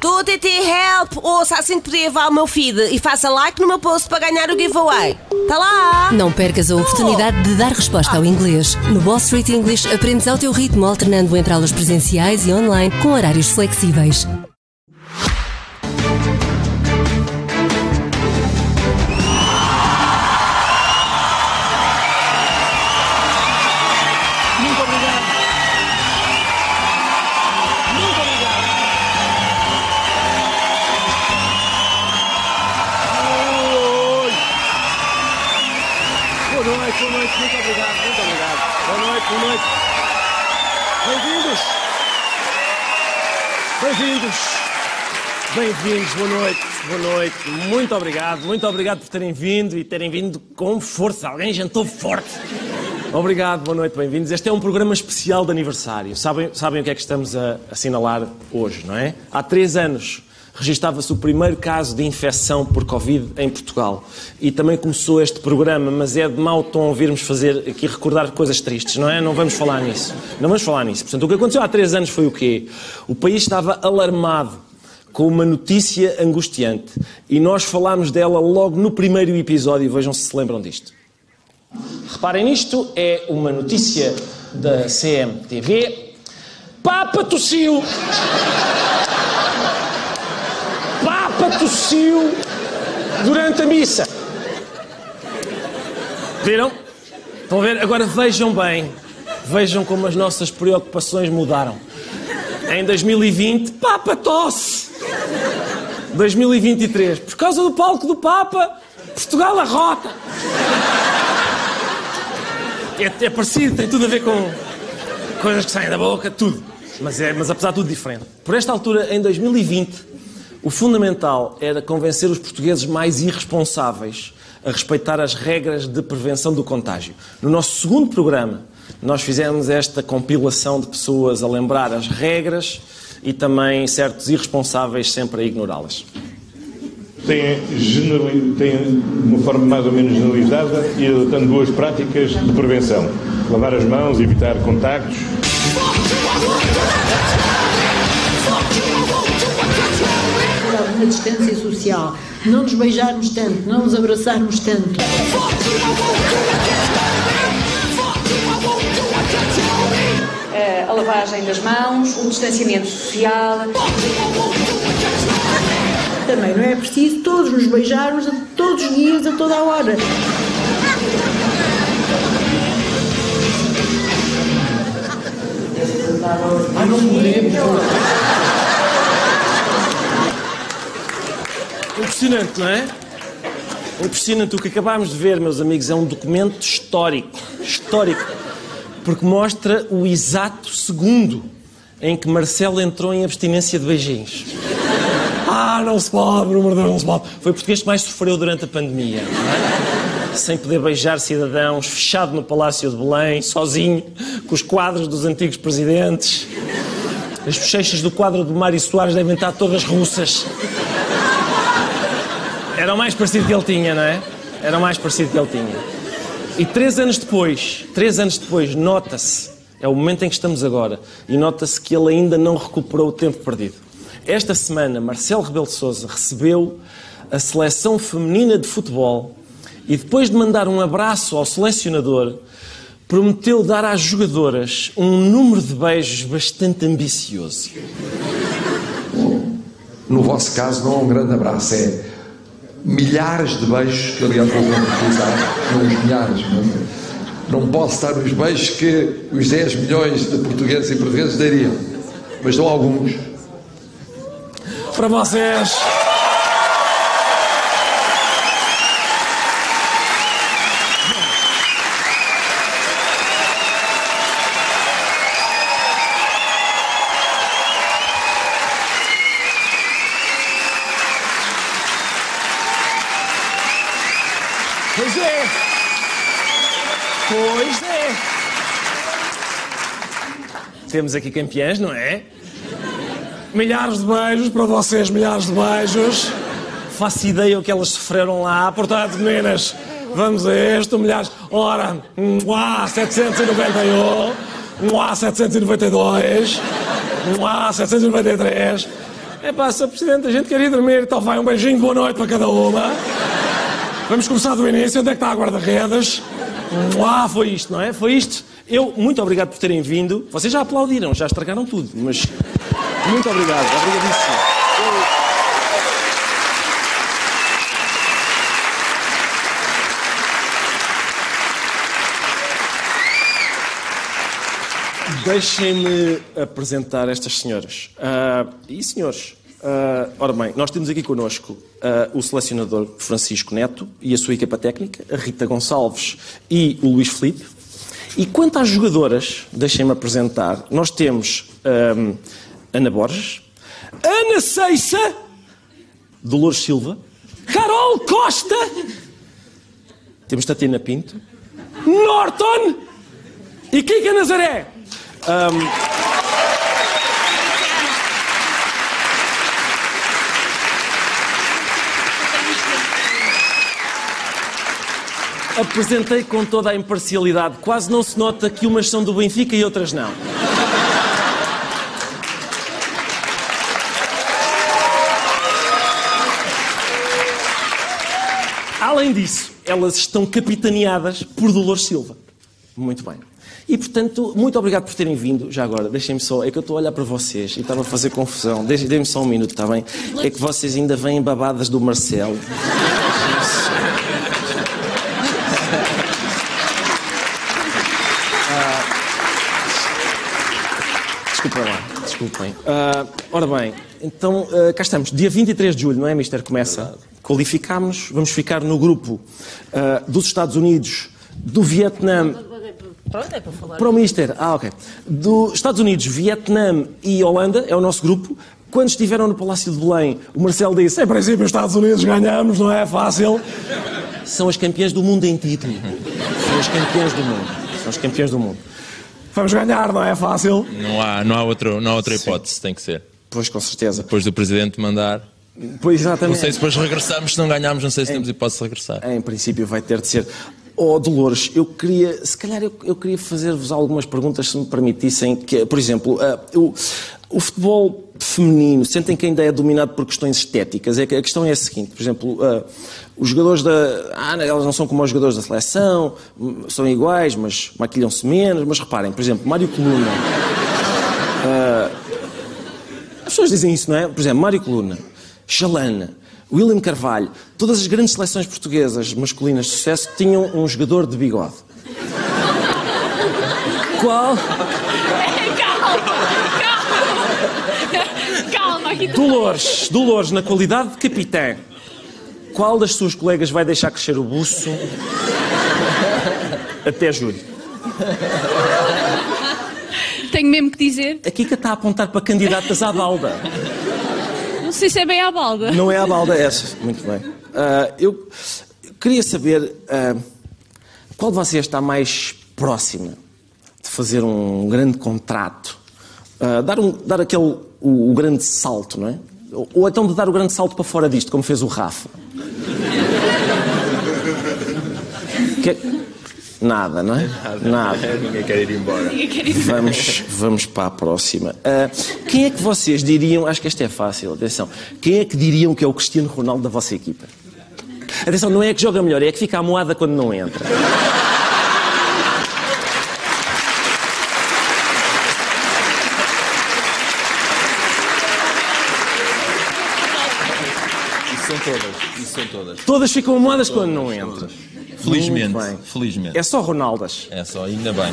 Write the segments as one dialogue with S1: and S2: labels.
S1: Tô TT Help! Ouça, assim que podia levar o meu feed e faça like no meu post para ganhar o giveaway. Tá lá!
S2: Não percas a oportunidade de dar resposta ao inglês. No Wall Street English aprendes ao teu ritmo, alternando entre aulas presenciais e online com horários flexíveis.
S3: Bem-vindos, boa noite, boa noite. Muito obrigado, muito obrigado por terem vindo e terem vindo com força. Alguém jantou forte. Obrigado, boa noite, bem-vindos. Este é um programa especial de aniversário. Sabem, sabem o que é que estamos a assinalar hoje, não é? Há três anos registava-se o primeiro caso de infecção por Covid em Portugal. E também começou este programa, mas é de mau tom ouvirmos fazer aqui recordar coisas tristes, não é? Não vamos falar nisso. Não vamos falar nisso. Portanto, o que aconteceu há três anos foi o quê? O país estava alarmado com uma notícia angustiante. E nós falámos dela logo no primeiro episódio. Vejam se se lembram disto. Reparem nisto, é uma notícia da CMTV. Papa tossiu! Papa tossiu durante a missa. Viram? Estão a ver? Agora vejam bem. Vejam como as nossas preocupações mudaram. Em 2020, Papa tosse! 2023, por causa do palco do Papa, Portugal arrota! É, é parecido, tem tudo a ver com coisas que saem da boca, tudo. Mas, é, mas apesar de tudo diferente. Por esta altura, em 2020, o fundamental era convencer os portugueses mais irresponsáveis a respeitar as regras de prevenção do contágio. No nosso segundo programa, nós fizemos esta compilação de pessoas a lembrar as regras e também certos irresponsáveis sempre a ignorá-las.
S4: Têm de uma forma mais ou menos generalizada e adotando boas práticas de prevenção. Lavar as mãos, evitar contactos.
S5: alguma distância social, não nos beijarmos tanto, não nos abraçarmos tanto.
S6: A lavagem das mãos, o distanciamento social.
S5: Também não é preciso todos nos beijarmos a todos os dias, a toda a hora.
S3: Ai, não podemos.
S7: Impressionante, não é? Impressionante. O que acabámos de ver, meus amigos, é um documento histórico. Histórico. Porque mostra o exato segundo em que Marcelo entrou em abstinência de beijinhos. Ah, não se pode, Bruno Deus, não se pode. Foi o português que mais sofreu durante a pandemia. não é? Sem poder beijar cidadãos, fechado no Palácio de Belém, sozinho, com os quadros dos antigos presidentes. As bochechas do quadro do Mário Soares devem estar todas russas. Era o mais parecido que ele tinha, não é? Era o mais parecido que ele tinha. E três anos depois, três anos depois, nota-se, é o momento em que estamos agora, e nota-se que ele ainda não recuperou o tempo perdido. Esta semana, Marcelo Rebelo de Sousa recebeu a seleção feminina de futebol e depois de mandar um abraço ao selecionador, prometeu dar às jogadoras um número de beijos bastante ambicioso.
S8: No vosso caso, não é um grande abraço, é milhares de beijos, que aliás vou utilizar, não os milhares, não, não posso dar os beijos que os 10 milhões de portugueses e portugueses dariam, mas dão alguns.
S7: Para vocês. Pois é. Pois é. Temos aqui campeãs, não é? Milhares de beijos para vocês, milhares de beijos. Faço ideia o que elas sofreram lá. Portanto, meninas, vamos a isto, milhares. Ora, A 791, um A 792, um A 793.
S3: É pá, Sr. Presidente, a gente quer ir dormir, então vai um beijinho boa noite para cada uma. Vamos começar do início, onde é que está a guarda-redes? Ah, foi isto, não é? Foi isto. Eu, muito obrigado por terem vindo. Vocês já aplaudiram, já estragaram tudo, mas muito obrigado, obrigadíssimo. Deixem-me apresentar estas senhoras. Uh, e senhores, uh, ora bem, nós temos aqui connosco uh, o selecionador Francisco Neto e a sua equipa técnica, a Rita Gonçalves e o Luís Felipe. E quanto às jogadoras, deixem-me apresentar, nós temos um, Ana Borges, Ana Seixa, Dolores Silva, Carol Costa, temos Tatiana Pinto, Norton e Kika Nazaré. Um, apresentei com toda a imparcialidade. Quase não se nota que umas são do Benfica e outras não. Além disso, elas estão capitaneadas por Dolores Silva. Muito bem. E, portanto, muito obrigado por terem vindo. Já agora, deixem-me só, é que eu estou a olhar para vocês e estava a fazer confusão. Deixem-me só um minuto, está bem? É que vocês ainda vêm babadas do Marcelo. Desculpem lá, desculpem. Uh, ora bem, então uh, cá estamos. Dia 23 de julho, não é, Mister? Começa. Qualificámos, vamos ficar no grupo uh, dos Estados Unidos, do Vietnã.
S1: Pronto, é para falar.
S3: Para o Mister, ah, ok. Dos Estados Unidos, Vietnã e Holanda, é o nosso grupo. Quando estiveram no Palácio de Belém, o Marcelo disse: em princípio, os Estados Unidos ganhamos, não é fácil. São as campeãs do mundo em título. São as campeãs do mundo. São as campeãs do mundo. Vamos ganhar, não é fácil?
S9: Não há, não há, outro, não há outra hipótese, Sim. tem que ser.
S3: Pois, com certeza.
S9: Depois do Presidente mandar.
S3: Pois, exatamente.
S9: Não sei se depois regressamos, se não ganharmos, não sei se em, temos hipótese de regressar.
S3: Em princípio vai ter de ser. Oh, Dolores, eu queria, se calhar eu, eu queria fazer-vos algumas perguntas, se me permitissem, que, por exemplo, uh, o, o futebol feminino, sentem que ainda é dominado por questões estéticas? É que a questão é a seguinte, por exemplo, uh, os jogadores da... Ah, elas não são como os jogadores da seleção, são iguais, mas maquilham-se menos, mas reparem, por exemplo, Mário Coluna... Uh, as pessoas dizem isso, não é? Por exemplo, Mário Coluna, Chalana, William Carvalho, todas as grandes seleções portuguesas masculinas de sucesso tinham um jogador de bigode. Qual?
S6: Calma, aqui
S3: Dolores, Dolores, na qualidade de capitã, qual das suas colegas vai deixar crescer o buço até julho?
S6: Tenho mesmo que dizer.
S3: A Kika está a apontar para candidatas à balda.
S6: Não sei se é bem à balda.
S3: Não é à balda essa. Muito bem. Uh, eu queria saber uh, qual de vocês está mais próxima de fazer um grande contrato, uh, dar, um, dar aquele o, o, grande salto, não é? Ou, ou então de dar o grande salto para fora disto, como fez o Rafa. que... Nada, não é?
S9: Nada.
S3: Nada.
S9: Ninguém quer ir embora.
S3: Vamos, vamos para a próxima. Uh, quem é que vocês diriam, acho que esta é fácil, atenção, quem é que diriam que é o Cristiano Ronaldo da vossa equipa? Atenção, não é que joga melhor, é que fica amoada quando não entra.
S9: Isso são todas. Todas.
S3: Todas ficam amoadas quando não entram.
S9: Felizmente.
S3: Muito bem.
S9: Felizmente.
S3: É só Ronaldas.
S9: É só, ainda bem.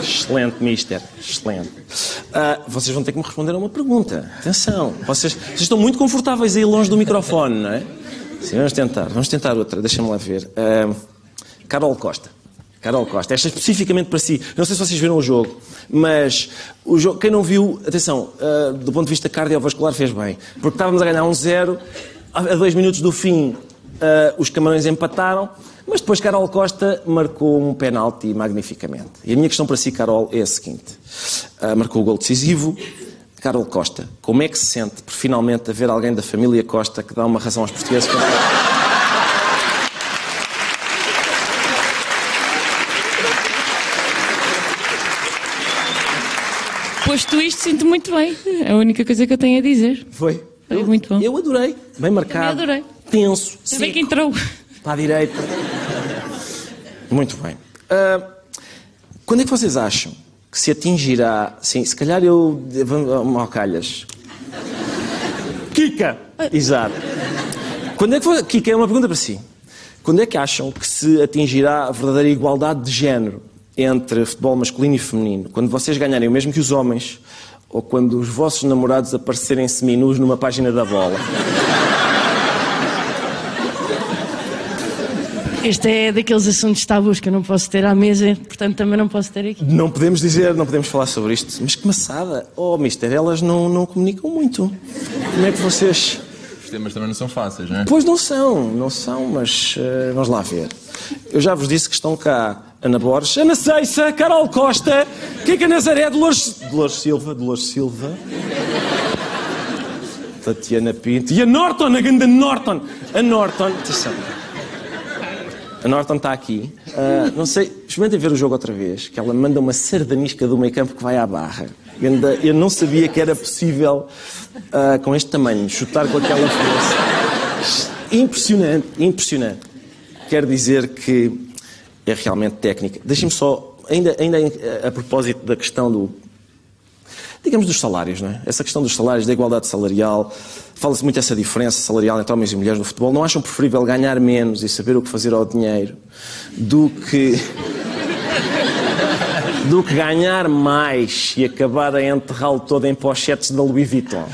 S3: Excelente, mister. Excelente. Uh, vocês vão ter que me responder a uma pergunta. Atenção. Vocês, vocês estão muito confortáveis aí longe do microfone, não é? Sim, vamos tentar. Vamos tentar outra. Deixa-me lá ver. Uh, Carol Costa. Carol Costa. Esta é especificamente para si. Não sei se vocês viram o jogo, mas o jogo, quem não viu, atenção, uh, do ponto de vista cardiovascular fez bem. Porque estávamos a ganhar um zero, a dois minutos do fim, os camarões empataram. Mas depois Carol Costa marcou um penalti magnificamente. E a minha questão para si, Carol, é a seguinte. Uh, marcou o gol decisivo. Carol Costa, como é que se sente por finalmente haver alguém da família Costa que dá uma razão aos portugueses?
S6: Posto isto, sinto muito bem. É a única coisa que eu tenho a dizer.
S3: Foi?
S10: Foi muito bom.
S3: Eu adorei. Bem marcado.
S10: adorei.
S3: Tenso.
S10: Ainda bem que
S3: seco,
S10: entrou.
S3: Para a direita. Muito bem. Ah, quando é que vocês acham que se atingirá... Sim, se calhar eu... Vamos ao calhas. Kika! Exato. Quando é que. Kika, é uma pergunta para si. Quando é que acham que se atingirá a verdadeira igualdade de género entre futebol masculino e feminino? Quando vocês ganharem o mesmo que os homens ou quando os vossos namorados aparecerem seminus numa página da bola?
S10: Este é daqueles assuntos tabus que eu não posso ter à mesa, portanto também não posso ter aqui.
S3: Não podemos dizer, não podemos falar sobre isto. Mas que maçada! Oh, mister, elas não, não comunicam muito. Como é que vocês...
S9: Os temas também não são fáceis, não é?
S3: Pois não são, não são, mas eh, vamos lá ver. Eu já vos disse que estão cá Ana Borges, Ana Seiça, Carol Costa, Kika Nazaré, Dolores, Dolores Silva, Dolores Silva, Tatiana Pinto e a Norton, a grande Norton. A Norton, atenção. A Norton está aqui. Ah, não sei, experimentem ver o jogo outra vez, que ela manda uma sardanisca do meio campo que vai à barra. Eu não sabia que era possível, ah, com este tamanho, chutar com aquela força. Impressionante, impressionante. Quero dizer que é realmente técnica. Deixem-me só, ainda, ainda a propósito da questão do, digamos, dos salários, não é? Essa questão dos salários, da igualdade salarial, fala-se muito essa diferença salarial entre homens e mulheres no futebol. Não acham preferível ganhar menos e saber o que fazer ao dinheiro do que do que ganhar mais e acabar a enterrá-lo todo em pochetes da Louis Vuitton?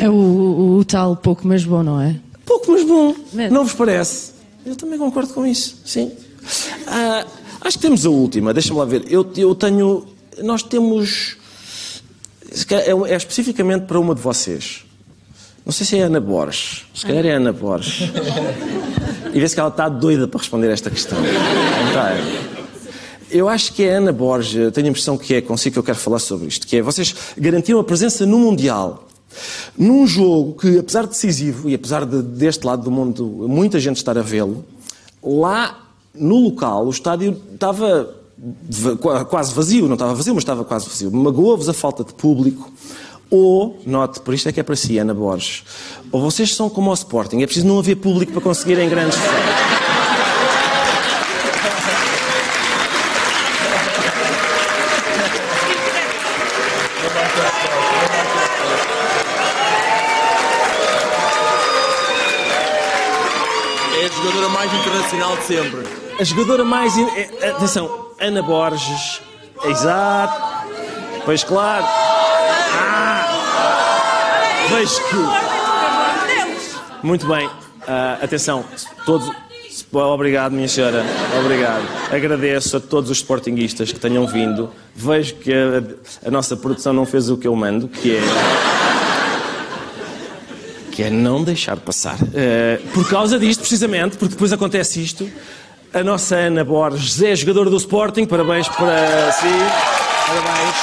S10: É o, o- o tal pouco mas bom, não é?
S3: Pouco, mas bom. Não vos parece? Eu também concordo com isso, sim. Ah, acho que temos a última, deixa-me lá ver. Eu, eu tenho. Nós temos. É, é especificamente para uma de vocês. Não sei se é Ana Borges. Se calhar é Ana Borges. E vê-se que ela está doida para responder esta questão. Eu acho que é Ana Borges, tenho a impressão que é consigo que eu quero falar sobre isto, que é vocês garantiram a presença no Mundial, num jogo que, apesar de decisivo, e apesar de, deste lado do mundo muita gente estar a vê-lo, lá no local o estádio estava va- qua- quase vazio, não estava vazio, mas estava quase vazio. Magoa-vos a falta de público, ou, note, por isto é que é para si, Ana Borges, ou vocês são como o Sporting, é preciso não haver público para conseguirem grandes feitos.
S9: É a jogadora mais internacional de sempre.
S3: A jogadora mais. in- é- Atenção, Ana Borges. Exato. Pois claro. Ah! Vejo que. Muito bem. Ah, atenção, todos. Obrigado, minha senhora. Obrigado. Agradeço a todos os sportinguistas que tenham vindo. Vejo que a, a nossa produção não fez o que eu mando, que é. que é não deixar passar. Eh, por causa disto, precisamente, porque depois acontece isto, a nossa Ana Borges é jogadora do Sporting, parabéns para si. Parabéns.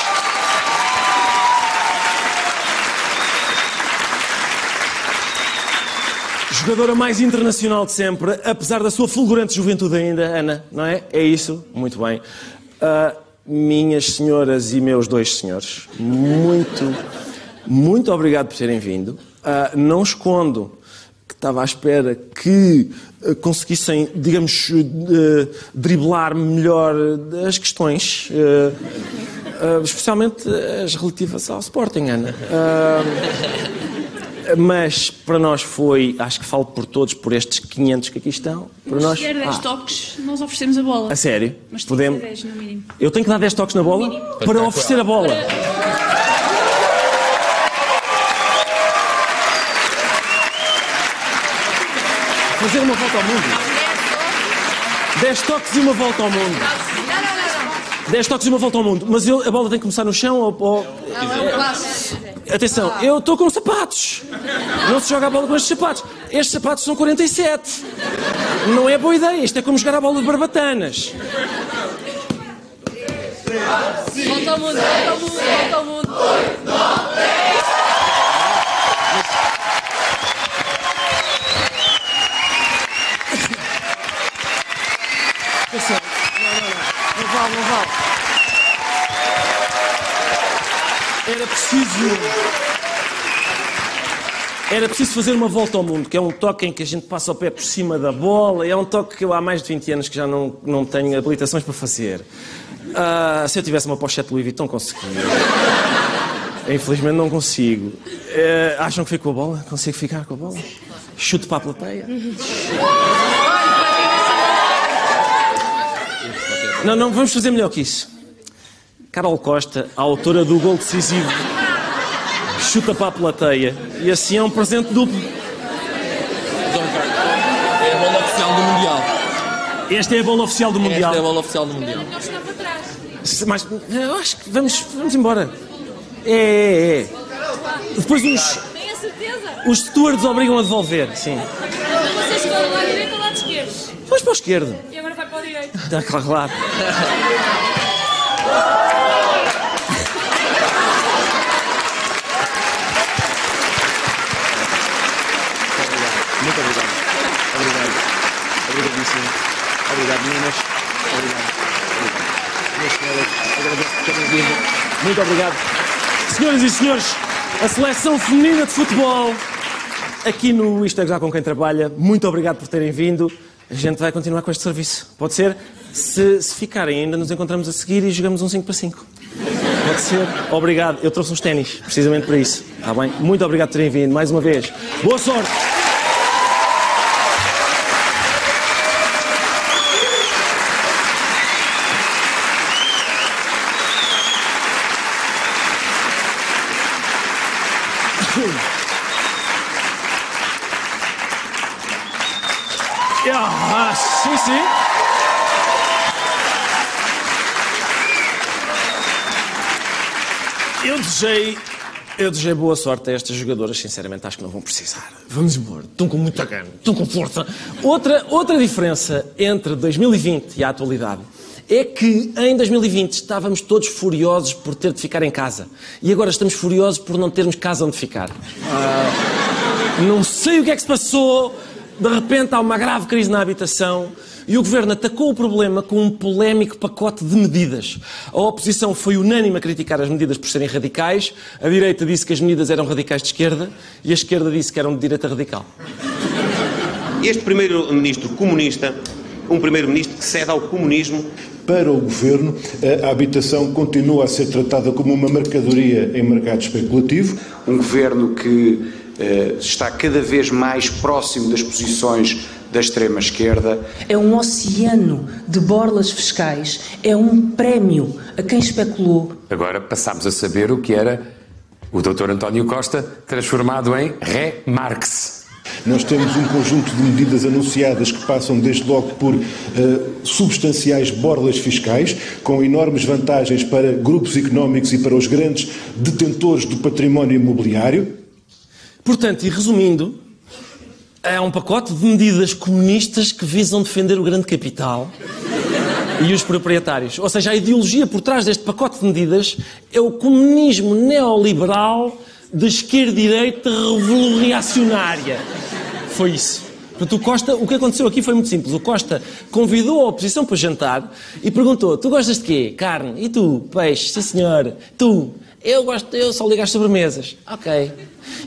S3: Jogadora mais internacional de sempre, apesar da sua fulgurante juventude ainda, Ana, não é? É isso? Muito bem. Ah, minhas senhoras e meus dois senhores, muito, muito obrigado por terem vindo. Ah, não escondo que estava à espera que conseguissem, digamos, eh, driblar melhor eh, as questões, eh, eh, especialmente as relativas ao Sporting, Ana. Mas para nós foi, acho que falo por todos, por estes 500 que aqui estão. Para nós,
S11: Se der 10
S3: Ah,
S11: toques, nós oferecemos a bola.
S3: a sério?
S11: Mas
S3: Podemos...
S11: que ser 10 no mínimo.
S3: Eu tenho que dar 10 toques na bola para oferecer a bola. Fazer uma volta ao mundo. 10 toques e uma volta ao mundo. 10 toques e uma volta ao mundo. Mas eu, a bola tem que começar no chão ou. ou... Atenção, eu estou com sapatos. Não se joga a bola com estes sapatos. Estes sapatos são 47. Não é boa ideia. Isto é como jogar a bola de barbatanas.
S10: Volta ao mundo, volta ao mundo, volta ao mundo.
S3: 8, 9, 10. Vale, não vale. Era preciso. Era preciso fazer uma volta ao mundo, que é um toque em que a gente passa o pé por cima da bola, é um toque que eu há mais de 20 anos que já não, não tenho habilitações para fazer. Ah, se eu tivesse uma pochete Louis Vuitton, conseguia. Infelizmente não consigo. Eh, acham que fico com a bola? Consigo ficar com a bola? Chuto para a plateia? Não, não, vamos fazer melhor que isso. Carol Costa, a autora do gol decisivo, chuta para a plateia e assim é um presente duplo.
S9: É a bola oficial do Mundial.
S3: Esta é a bola oficial do Mundial.
S9: Esta é a bola oficial do Mundial.
S3: Mas eu acho que vamos, vamos embora. É, é, é. Depois os,
S11: Tenho a certeza.
S3: os stewards obrigam a devolver, sim.
S11: Então vocês vão do lado direito ou do lado esquerdo?
S3: Vamos para o esquerdo. Tá, claro, claro. Muito obrigado. Obrigado. Obrigadíssimo. Obrigado, meninas. Obrigado. Minhas senhoras, agradeço por terem vindo. Muito obrigado. Senhoras e senhores, a seleção feminina de futebol aqui no Já com quem trabalha. Muito obrigado por terem vindo. A gente vai continuar com este serviço. Pode ser? Se, se ficarem, ainda nos encontramos a seguir e jogamos um 5 para 5. Pode ser? Obrigado. Eu trouxe uns ténis, precisamente para isso. Está bem? Muito obrigado por terem vindo, mais uma vez. Boa sorte! Ah, sim, sim. Eu desejei, eu desejei boa sorte a estas jogadoras, sinceramente acho que não vão precisar. Vamos embora, estão com muita gana, estão com força. Outra, outra diferença entre 2020 e a atualidade é que em 2020 estávamos todos furiosos por ter de ficar em casa. E agora estamos furiosos por não termos casa onde ficar. Ah, não sei o que é que se passou. De repente há uma grave crise na habitação e o governo atacou o problema com um polémico pacote de medidas. A oposição foi unânime a criticar as medidas por serem radicais, a direita disse que as medidas eram radicais de esquerda e a esquerda disse que eram de direita radical.
S12: Este primeiro-ministro comunista, um primeiro-ministro que cede ao comunismo.
S13: Para o governo, a habitação continua a ser tratada como uma mercadoria em mercado especulativo.
S14: Um governo que está cada vez mais próximo das posições da extrema-esquerda.
S15: É um oceano de borlas fiscais, é um prémio a quem especulou.
S16: Agora passámos a saber o que era o Dr. António Costa transformado em Ré Marx.
S13: Nós temos um conjunto de medidas anunciadas que passam desde logo por eh, substanciais borlas fiscais, com enormes vantagens para grupos económicos e para os grandes detentores do património imobiliário.
S3: Portanto, e resumindo, é um pacote de medidas comunistas que visam defender o grande capital e os proprietários. Ou seja, a ideologia por trás deste pacote de medidas é o comunismo neoliberal de esquerda-direita revolucionária. Foi isso. Portanto, o Costa, o que aconteceu aqui foi muito simples. O Costa convidou a oposição para jantar e perguntou: Tu gostas de quê? Carne. E tu? Peixe. Sim, senhor. Tu? Eu gosto, eu só ligo às sobremesas. Ok.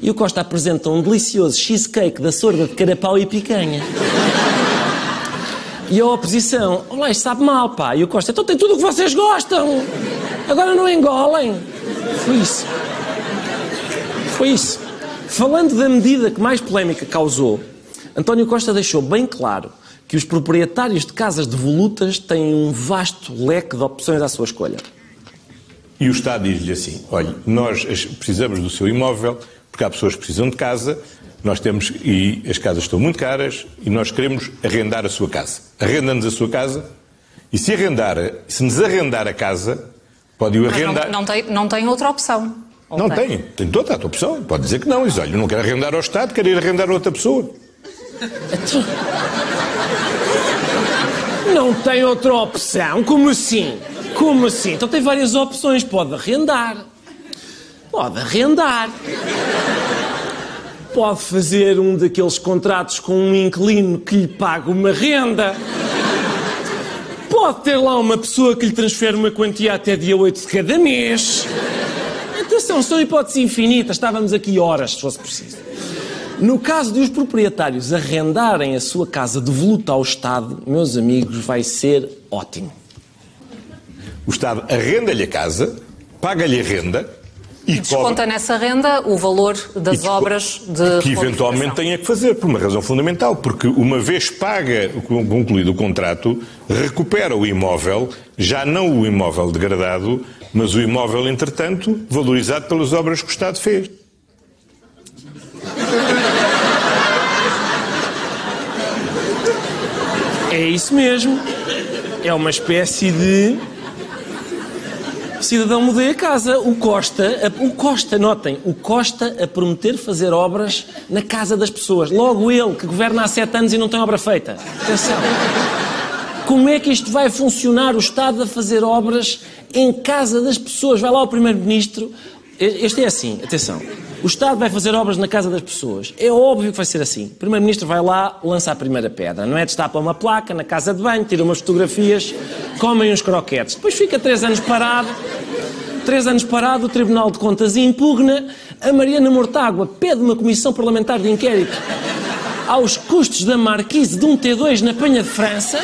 S3: E o Costa apresenta um delicioso cheesecake da sorda de carapau e picanha. E a oposição, olá, isto sabe mal, pá. E o Costa, então tem tudo o que vocês gostam. Agora não engolem. Foi isso. Foi isso. Falando da medida que mais polémica causou, António Costa deixou bem claro que os proprietários de casas devolutas têm um vasto leque de opções à sua escolha.
S4: E o Estado diz-lhe assim: olha, nós precisamos do seu imóvel, porque há pessoas que precisam de casa, nós temos, e as casas estão muito caras, e nós queremos arrendar a sua casa. Arrenda-nos a sua casa, e se arrendar, se nos arrendar a casa, pode o
S17: Mas
S4: arrendar.
S17: não, não, tem, não tem outra opção. Ou
S4: Não tem, tem toda a tua opção. Pode dizer que não. Diz, olha, eu não quero arrendar ao Estado, quero ir arrendar a outra pessoa.
S3: Não tem outra opção? Como assim? Como assim? Então tem várias opções. Pode arrendar. Pode arrendar. Pode fazer um daqueles contratos com um inquilino que lhe paga uma renda. Pode ter lá uma pessoa que lhe transfere uma quantia até dia 8 de cada mês. Atenção, são hipóteses infinitas, estávamos aqui horas se fosse preciso. No caso de os proprietários arrendarem a sua casa de voluta ao Estado, meus amigos, vai ser ótimo.
S4: O Estado arrenda-lhe a casa, paga-lhe a renda e cobra
S17: Desconta nessa renda o valor das
S4: desco-
S17: obras de
S4: que eventualmente tenha que fazer, por uma razão fundamental, porque uma vez paga, concluído o contrato, recupera o imóvel, já não o imóvel degradado, mas o imóvel, entretanto, valorizado pelas obras que o Estado fez.
S3: É isso mesmo. É uma espécie de cidadão mudei a casa. O Costa, a- o Costa, notem, o Costa a prometer fazer obras na casa das pessoas. Logo ele, que governa há sete anos e não tem obra feita. Atenção. Como é que isto vai funcionar? O Estado a fazer obras em casa das pessoas. Vai lá o Primeiro-Ministro. Este é assim, atenção. O Estado vai fazer obras na casa das pessoas. É óbvio que vai ser assim. O Primeiro-Ministro vai lá, lança a primeira pedra. Não é? Destapa uma placa na casa de banho, tira umas fotografias, comem uns croquetes. Depois fica três anos parado. Três anos parado, o Tribunal de Contas impugna. A Mariana Mortágua pede uma comissão parlamentar de inquérito aos custos da marquise de um T2 na Penha de França.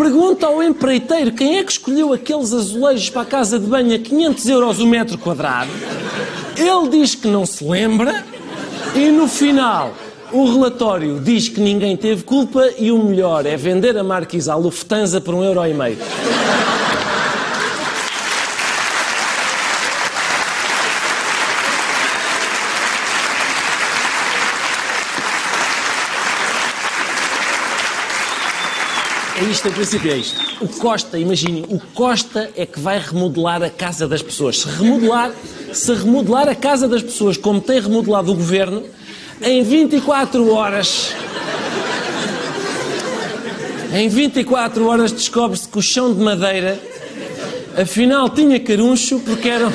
S3: Pergunta ao empreiteiro quem é que escolheu aqueles azulejos para a casa de banho a 500 euros o metro quadrado. Ele diz que não se lembra e no final o relatório diz que ninguém teve culpa e o melhor é vender a marquise à Lufthansa por um euro e meio. Isto, em princípio é isto. O Costa, imaginem, o Costa é que vai remodelar a casa das pessoas. Se remodelar, se remodelar a casa das pessoas como tem remodelado o governo, em 24 horas. Em 24 horas descobre-se que o chão de madeira afinal tinha caruncho porque eram.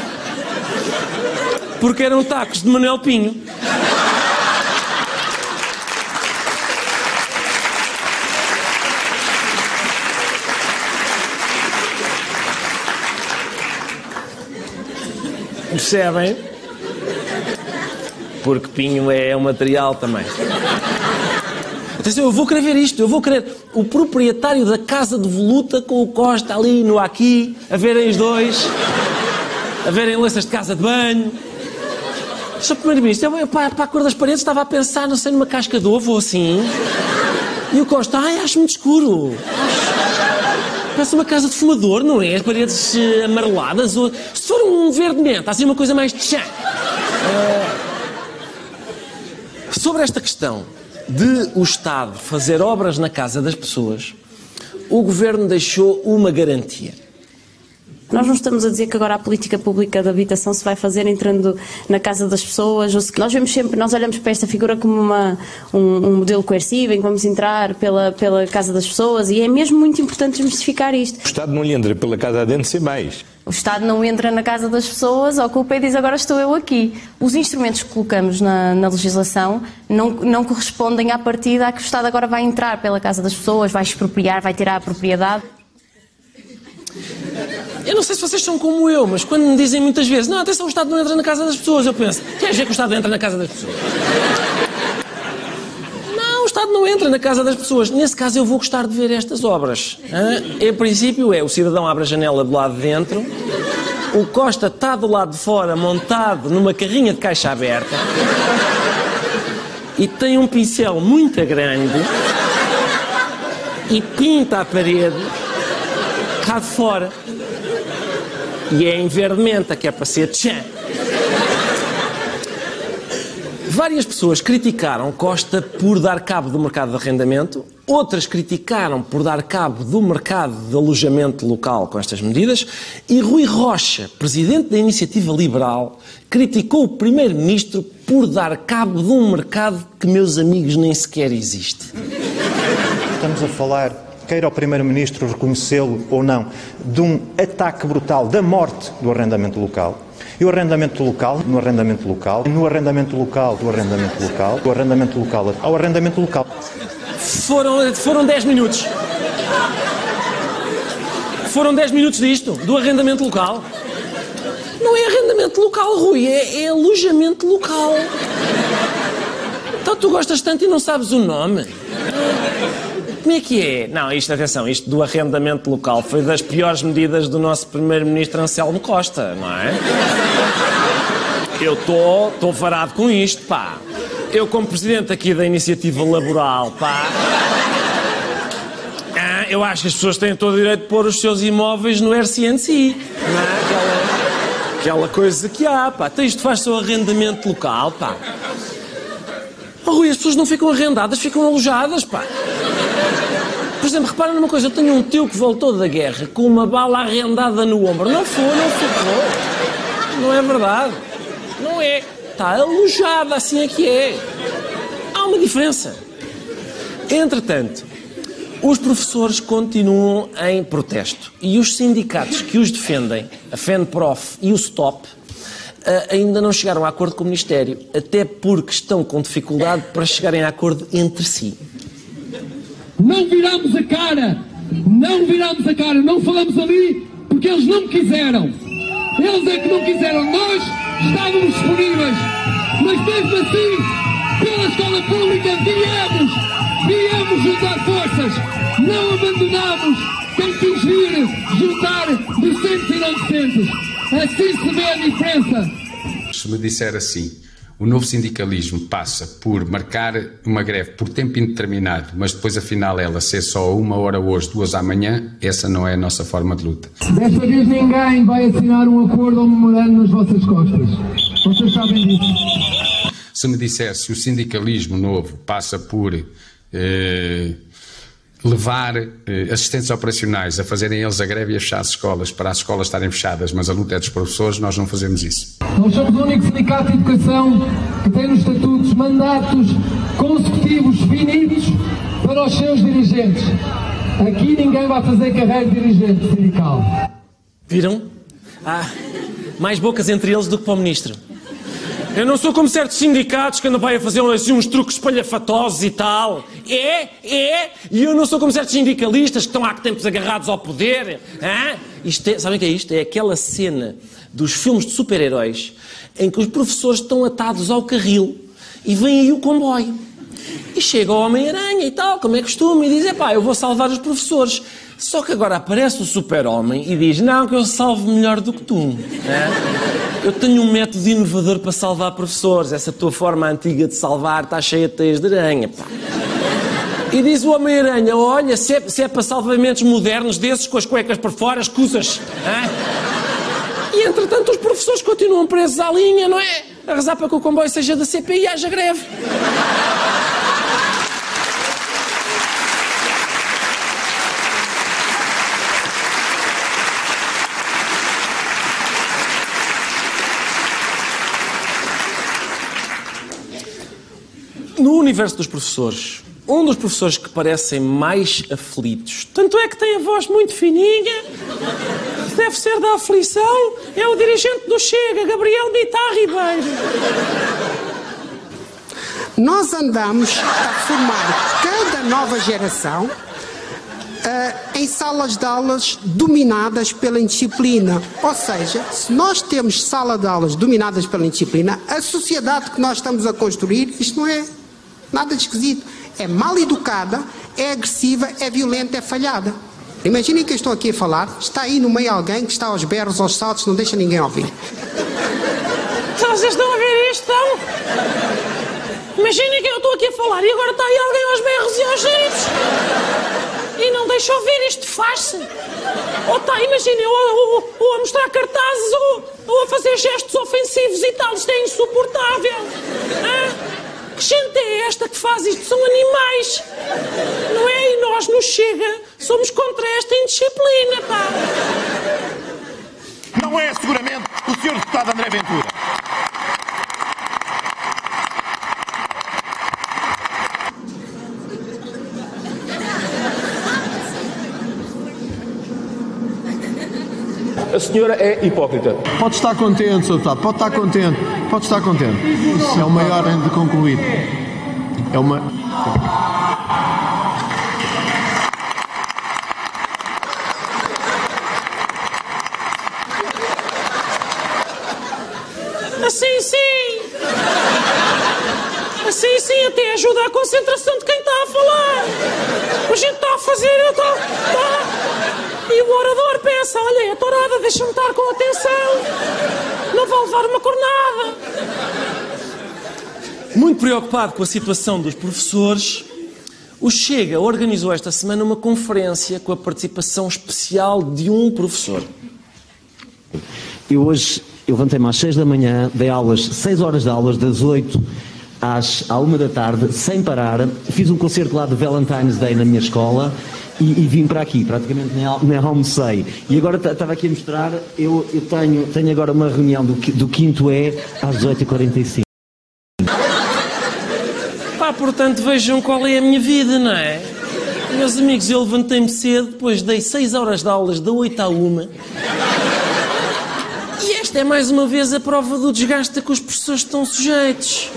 S3: porque eram tacos de Manuel Pinho. Percebem? Porque pinho é um material também. Atenção, eu vou querer ver isto, eu vou querer o proprietário da casa de voluta com o Costa ali no aqui, a verem os dois, a verem louças de casa de banho. Sr. Primeiro-Ministro, eu para, para a cor das paredes estava a pensar, não sei, numa casca de ovo ou assim. E o Costa, ai, acho muito escuro. Parece uma casa de fumador, não é? As paredes eh, amareladas. Ou... Se for um verde menta, assim uma coisa mais de chá. Eh, Sobre esta questão de o Estado fazer obras na casa das pessoas, o Governo deixou uma garantia.
S18: Nós não estamos a dizer que agora a política pública de habitação se vai fazer entrando na casa das pessoas. Ou se- Nós vemos sempre, nós olhamos para esta figura como uma, um, um modelo coercivo em que vamos entrar pela, pela casa das pessoas e é mesmo muito importante desmistificar isto.
S4: O Estado não lhe entra pela casa adentro sem mais.
S18: O Estado não entra na casa das pessoas, ocupa e diz agora estou eu aqui. Os instrumentos que colocamos na, na legislação não, não correspondem à partida a que o Estado agora vai entrar pela casa das pessoas, vai expropriar, vai tirar a propriedade.
S3: Eu não sei se vocês são como eu, mas quando me dizem muitas vezes, não, atenção, o Estado não entra na casa das pessoas, eu penso, queres ver que o Estado entra na casa das pessoas? Não, o Estado não entra na casa das pessoas. Nesse caso, eu vou gostar de ver estas obras. Em princípio, é o cidadão abre a janela do lado de dentro, o Costa está do lado de fora, montado numa carrinha de caixa aberta, e tem um pincel muito grande e pinta a parede cá de fora. E é em verde menta, que é para ser tchan. Várias pessoas criticaram Costa por dar cabo do mercado de arrendamento, outras criticaram por dar cabo do mercado de alojamento local com estas medidas, e Rui Rocha, presidente da Iniciativa Liberal, criticou o primeiro-ministro por dar cabo de um mercado que, meus amigos, nem sequer existe.
S19: Estamos a falar, queira o Primeiro-Ministro reconhecê-lo ou não, de um ataque brutal da morte do arrendamento local. E o arrendamento local, no arrendamento local, no arrendamento local, do arrendamento local, do arrendamento local ao arrendamento local.
S3: Foram, foram 10 minutos. Foram 10 minutos disto, do arrendamento local. Não é arrendamento local, Rui, é, é alojamento local. Então tu gostas tanto e não sabes o nome? Como é que é? Não, isto, atenção, isto do arrendamento local foi das piores medidas do nosso primeiro-ministro Anselmo Costa, não é? Eu estou varado com isto, pá. Eu, como presidente aqui da iniciativa laboral, pá. eu acho que as pessoas têm todo o direito de pôr os seus imóveis no RCNC, não é? Aquela, aquela coisa que há, pá. Então isto faz só arrendamento local, pá. Oh, Rui, as pessoas não ficam arrendadas, ficam alojadas, pá. Por exemplo, repara numa coisa, eu tenho um tio que voltou da guerra com uma bala arrendada no ombro. Não foi, não ficou. Não é verdade. Não é. Está alojada, assim é que é. Há uma diferença. Entretanto, os professores continuam em protesto e os sindicatos que os defendem, a FENPROF e o STOP, eh, ainda não chegaram a acordo com o Ministério, até porque estão com dificuldade para chegarem a acordo entre si.
S20: Não viramos a cara, não viramos a cara, não falamos ali porque eles não quiseram. Eles é que não quiseram, nós estávamos disponíveis, mas mesmo assim, pela escola pública, viemos, viemos juntar forças, não abandonamos quem vir juntar docentes e não docentes. Assim se vê a diferença.
S16: Se me disser assim, o novo sindicalismo passa por marcar uma greve por tempo indeterminado, mas depois afinal ela ser só uma hora hoje, duas amanhã, essa não é a nossa forma de luta.
S20: Desta vez ninguém vai assinar um acordo ou um memorando nas vossas costas. Vocês sabem disso.
S16: Se me disser se o sindicalismo novo passa por eh, levar eh, assistentes operacionais a fazerem eles a greve e a fechar as escolas para as escolas estarem fechadas, mas a luta é dos professores, nós não fazemos isso.
S20: Nós somos o único sindicato de educação que tem nos estatutos mandatos consecutivos finitos para os seus dirigentes. Aqui ninguém vai fazer carreira de dirigente sindical.
S3: Viram? Ah, mais bocas entre eles do que para o ministro. Eu não sou como certos sindicatos que andam para aí a fazer assim, uns truques espalhafatosos e tal. É, é. E eu não sou como certos sindicalistas que estão há tempos agarrados ao poder. Hã? Isto é, sabem o que é isto? É aquela cena dos filmes de super-heróis em que os professores estão atados ao carril e vem aí o comboio. E chega o Homem-Aranha e tal, como é costume, e diz: pá, eu vou salvar os professores. Só que agora aparece o super-homem e diz: não, que eu salvo melhor do que tu. É? Eu tenho um método inovador para salvar professores. Essa tua forma antiga de salvar está cheia de teias de aranha. Pá. E diz o Homem-Aranha: olha, se é, se é, para salvamentos modernos desses com as cuecas por fora, escusas. É? E entretanto os professores continuam presos à linha, não é? A rezar para que o comboio seja da CPI e haja greve. Universo dos professores, um dos professores que parecem mais aflitos, tanto é que tem a voz muito fininha, deve ser da aflição, é o dirigente do Chega, Gabriel Bittar Ribeiro.
S21: Nós andamos a formar cada nova geração uh, em salas de aulas dominadas pela indisciplina. Ou seja, se nós temos sala de aulas dominadas pela indisciplina, a sociedade que nós estamos a construir, isto não é nada de esquisito. É mal educada, é agressiva, é violenta, é falhada. Imaginem que eu estou aqui a falar, está aí no meio alguém que está aos berros, aos saltos, não deixa ninguém ouvir.
S3: Então vocês estão a ver isto, então? Imaginem que eu estou aqui a falar e agora está aí alguém aos berros e aos gritos. E não deixa ouvir, isto faz-se. Ou está, imaginem, ou, ou, ou, a mostrar cartazes ou, ou, a fazer gestos ofensivos e tal. Isto é insuportável. Ah? Que gente é esta que faz isto? São animais. Não é? E nós nos chega, somos contra esta indisciplina, pá.
S22: Não é seguramente o senhor deputado André Ventura.
S23: A senhora é hipócrita.
S24: Pode estar contente, Sr. Deputado, pode estar contente. Pode estar contente. Isso é o maior de concluir. É uma.
S3: Assim sim! Assim sim, até ajuda a concentração de quem está a falar. A gente está a fazer, eu estou. Tá. E o orador pensa: olha, é tourada, deixa-me estar com atenção. Não vou levar uma cornada. Muito preocupado com a situação dos professores, o Chega organizou esta semana uma conferência com a participação especial de um professor.
S25: Eu hoje eu levantei-me às 6 da manhã, dei aulas, 6 horas de aulas, das 8 às, à 1 da tarde, sem parar. Fiz um concerto lá de Valentine's Day na minha escola e, e vim para aqui, praticamente nem, nem almocei. E agora estava aqui a mostrar, eu, eu tenho, tenho agora uma reunião do, do quinto E às 18h45.
S3: Pá, portanto, vejam qual é a minha vida, não é? Meus amigos, eu levantei-me cedo, depois dei 6 horas de aulas, da 8 à 1. E esta é mais uma vez a prova do desgaste a que os professores estão sujeitos.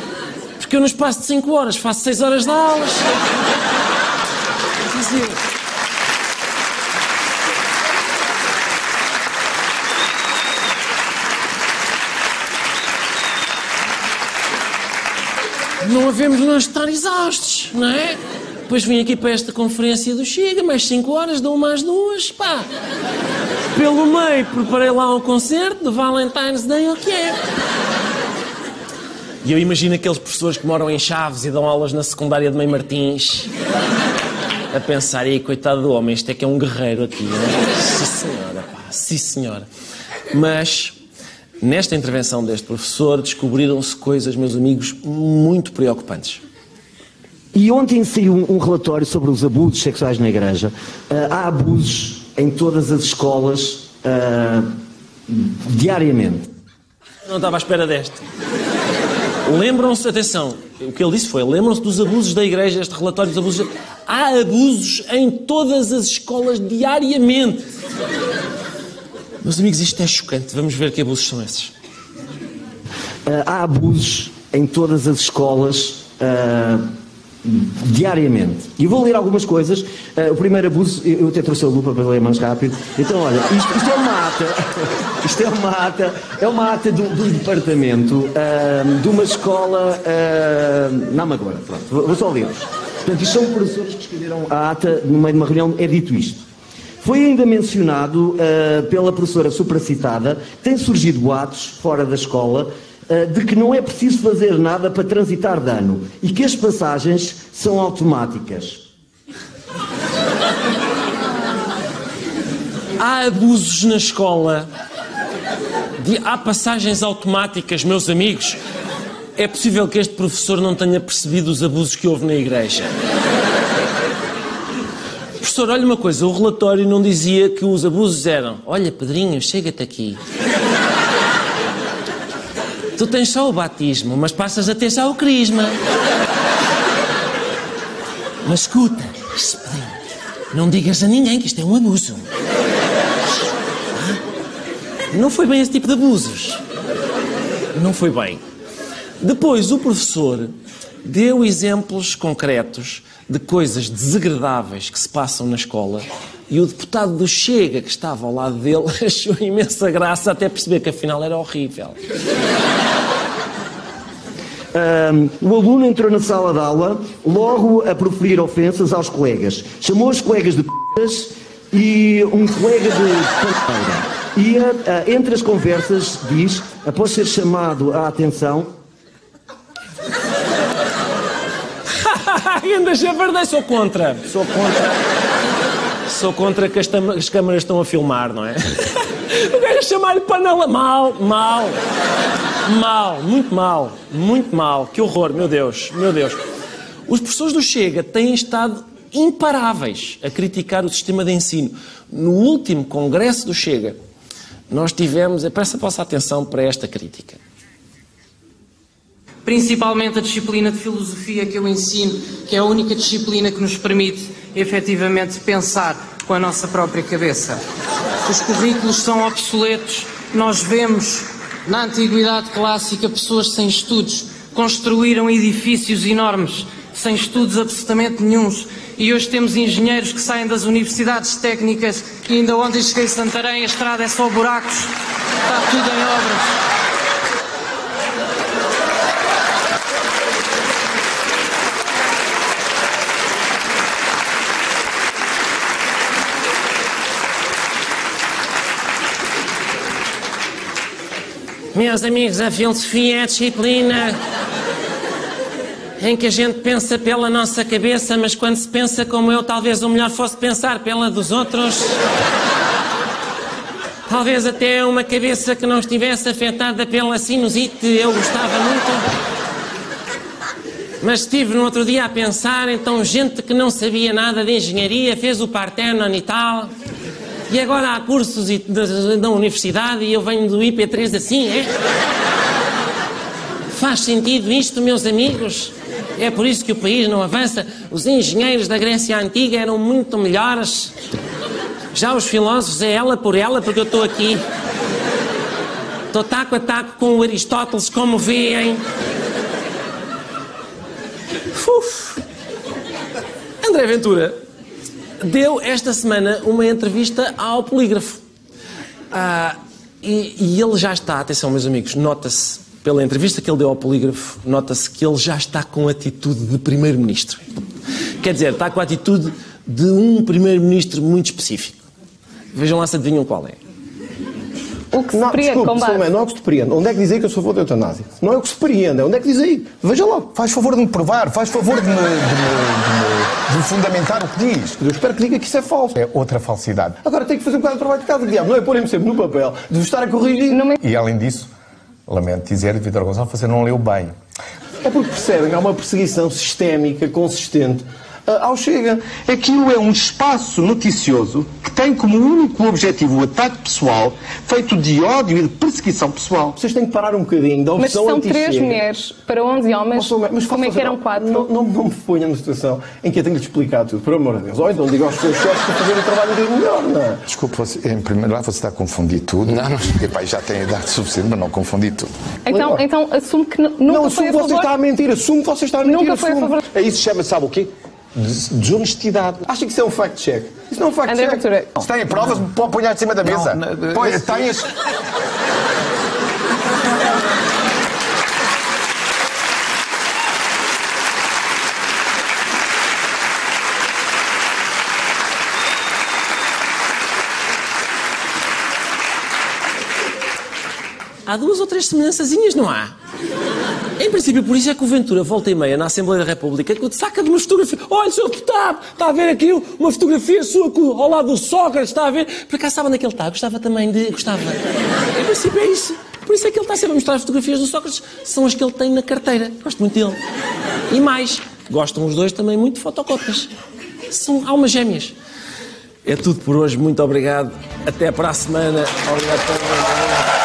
S3: Porque eu, no espaço de 5 horas, faço 6 horas de aulas. Quer dizer. Não havemos nós estar exaustos, não é? Depois vim aqui para esta conferência do Chega, mais 5 horas, dou mais duas, pá. Pelo meio, preparei lá um concerto de Valentine's Day, o que é? E eu imagino aqueles professores que moram em Chaves e dão aulas na secundária de Mãe Martins a pensar, e coitado do homem, isto é que é um guerreiro aqui, não é? Sim, senhora, pá, sim, senhora. Mas, nesta intervenção deste professor, descobriram-se coisas, meus amigos, muito preocupantes.
S25: E ontem saiu um, relatório sobre os abusos sexuais na igreja. Ah, há abusos em todas as escolas ah, diariamente.
S3: Eu não estava à espera deste. Lembram-se, atenção, o que ele disse foi: lembram-se dos abusos da igreja, este relatório dos abusos. Há abusos em todas as escolas diariamente. Meus amigos, isto é chocante. Vamos ver que abusos são esses.
S25: Ah, há abusos em todas as escolas ah, diariamente. E vou ler algumas coisas. Ah, o primeiro abuso, eu até trouxe a lupa para ler mais rápido. Então, olha, isto, isto é uma ata, isto é uma ata, é uma ata do, do departamento ah, de uma escola ah, na Amadora. Pronto, vou, vou só ler-vos. Portanto, isto são professores que escreveram a ata no meio de uma reunião, é dito isto. Foi ainda mencionado ah, pela professora supracitada que tem surgido boatos fora da escola ah, de que não é preciso fazer nada para transitar de ano e que as passagens são automáticas.
S3: Há abusos na escola. De- há passagens automáticas, meus amigos. É possível que este professor não tenha percebido os abusos que houve na igreja. Professor, olha uma coisa, o relatório não dizia que os abusos eram Olha, Pedrinho, chega-te aqui. Tu tens só o batismo, mas passas a ter só o crisma. Mas escuta, Pedrinho, não digas a ninguém que isto é um abuso. Não foi bem esse tipo de abusos. Não foi bem. Depois, o professor deu exemplos concretos de coisas desagradáveis que se passam na escola e o deputado do Chega, que estava ao lado dele, achou imensa graça até perceber que afinal era horrível.
S25: Ahm, o aluno entrou na sala de aula logo a proferir ofensas aos colegas. Chamou os colegas de p***as e um colega de panteira. E ah, ah, entre as conversas diz, após ser chamado à atenção,
S3: Ainda já verdade, sou contra. Sou contra. Sou contra que as, as câmaras estão a filmar, não é? O gajo a chamar-lhe panela mal, mal, mal, muito mal, muito mal. Que horror, meu Deus, meu Deus. Os professores do Chega têm estado imparáveis a criticar o sistema de ensino. No último congresso do Chega, nós tivemos, eu peço a vossa atenção para esta crítica.
S26: Principalmente a disciplina de filosofia que eu ensino, que é a única disciplina que nos permite efetivamente pensar com a nossa própria cabeça. Os currículos são obsoletos, nós vemos na antiguidade clássica pessoas sem estudos construíram edifícios enormes sem estudos absolutamente nenhuns. E hoje temos engenheiros que saem das universidades técnicas e ainda ontem cheguei a Santarém, a estrada é só buracos, está tudo em obras.
S3: Meus amigos, a filosofia é a disciplina em que a gente pensa pela nossa cabeça, mas quando se pensa como eu, talvez o melhor fosse pensar pela dos outros. Talvez até uma cabeça que não estivesse afetada pela sinusite, eu gostava muito. Mas estive no outro dia a pensar, então gente que não sabia nada de engenharia fez o Partenon e tal. E agora há cursos e- da, da universidade e eu venho do IP3 assim, é? Faz sentido isto, meus amigos? É por isso que o país não avança. Os engenheiros da Grécia Antiga eram muito melhores. Já os filósofos é ela por ela, porque eu estou aqui. Estou taco a taco com o Aristóteles, como veem. Uf. André Ventura deu esta semana uma entrevista ao Polígrafo. Ah, e, e ele já está, atenção meus amigos, nota-se pela entrevista que ele deu ao Polígrafo, nota-se que ele já está com atitude de Primeiro-Ministro. Quer dizer, está com a atitude de um Primeiro-Ministro muito específico. Vejam lá se adivinham qual é.
S27: O que se não, desculpe,
S3: com base-
S27: Salomé, não é o que se depreende. Onde é que diz aí que eu sou a favor da eutanásia? Não é o que se depreende, é onde é que diz aí. Veja lá.
S22: Faz favor de me provar, faz favor de me, de me- de me- de me fundamentar o que diz.
S27: Eu espero que diga que isso é falso.
S22: É outra falsidade.
S27: Agora tenho que fazer um bocado de trabalho de casa, diabo. Não é pôr-me sempre no papel de estar a corrigir.
S22: E além disso, lamento dizer, Vitor Gonçalves, você não leu bem.
S27: É porque percebem, há uma perseguição sistémica, consistente, ao Chega.
S22: Aquilo é um espaço noticioso que tem como único objetivo o ataque pessoal, feito de ódio e de perseguição pessoal.
S27: Vocês têm que parar um bocadinho da
S28: Mas
S27: opção
S28: são
S27: anti-Chega.
S28: três mulheres para 11 homens.
S27: Mas
S28: Como é que eram quatro?
S27: Não, não, não me ponha numa situação em que eu tenho de explicar tudo, por amor de Deus. Ou então digo aos seus chefes para fazerem o trabalho dele melhor, não é?
S22: Desculpe, você, em primeiro lugar, você está a confundir tudo. Não, não. Epá, já tem idade suficiente, mas não confundir tudo.
S28: Então, então assume que nunca
S27: Não,
S28: foi
S27: assumo
S28: a
S27: que você
S28: favor.
S27: está a mentir, assumo que você está a mentir.
S28: Nunca foi a
S27: assumo.
S28: favor.
S27: É Isso chama-se, sabe o quê? Des- Desonestidade. Acha que isso é um fact-check? Isso não é um fact-check.
S22: Se tem provas, pode pôr de cima da mesa. Põe, tem as...
S3: Há duas ou três semelhançazinhas, não há? Em princípio, por isso é que o Ventura, volta e meia, na Assembleia da República, que saca de uma fotografia. Olha, senhor deputado, está a ver aqui uma fotografia sua ao lado do Sócrates, está a ver? Por acaso sabe onde é está? Gostava também de... Gostava. Em princípio é isso. Por isso é que ele está sempre a mostrar as fotografias do Sócrates. São as que ele tem na carteira. Gosto muito dele. E mais, gostam os dois também muito de fotocópias. São almas gêmeas. É tudo por hoje. Muito obrigado. Até para a semana. Obrigado pela